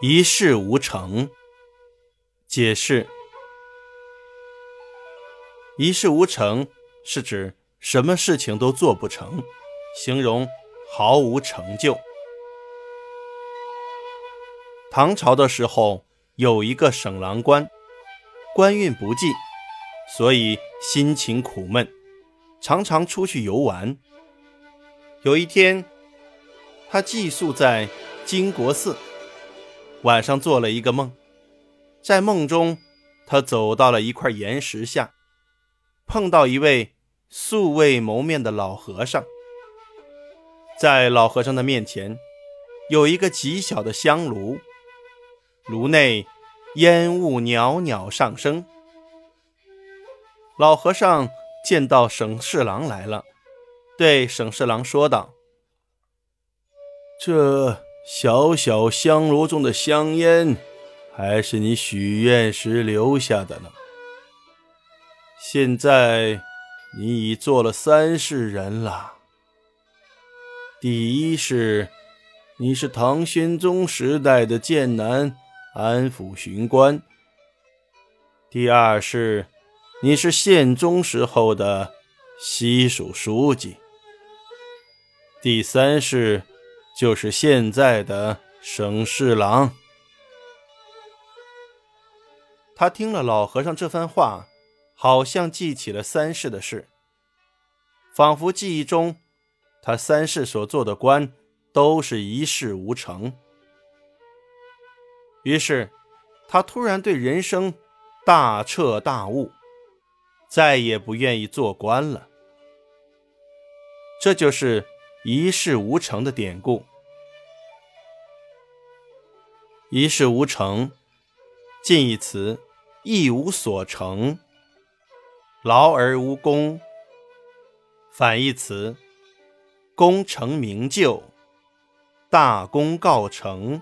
一事无成。解释：一事无成是指什么事情都做不成，形容毫无成就。唐朝的时候，有一个省郎官，官运不济，所以心情苦闷，常常出去游玩。有一天，他寄宿在金国寺，晚上做了一个梦，在梦中，他走到了一块岩石下，碰到一位素未谋面的老和尚。在老和尚的面前，有一个极小的香炉。炉内烟雾袅袅上升。老和尚见到省侍郎来了，对省侍郎说道：“这小小香炉中的香烟，还是你许愿时留下的呢。现在你已做了三世人了。第一世，你是唐玄宗时代的剑南。”安抚巡官。第二世，你是宪宗时候的西蜀书记。第三世，就是现在的省侍郎。他听了老和尚这番话，好像记起了三世的事，仿佛记忆中他三世所做的官都是一事无成。于是，他突然对人生大彻大悟，再也不愿意做官了。这就是一事无成的典故。一事无成，近义词一无所成，劳而无功；反义词功成名就，大功告成。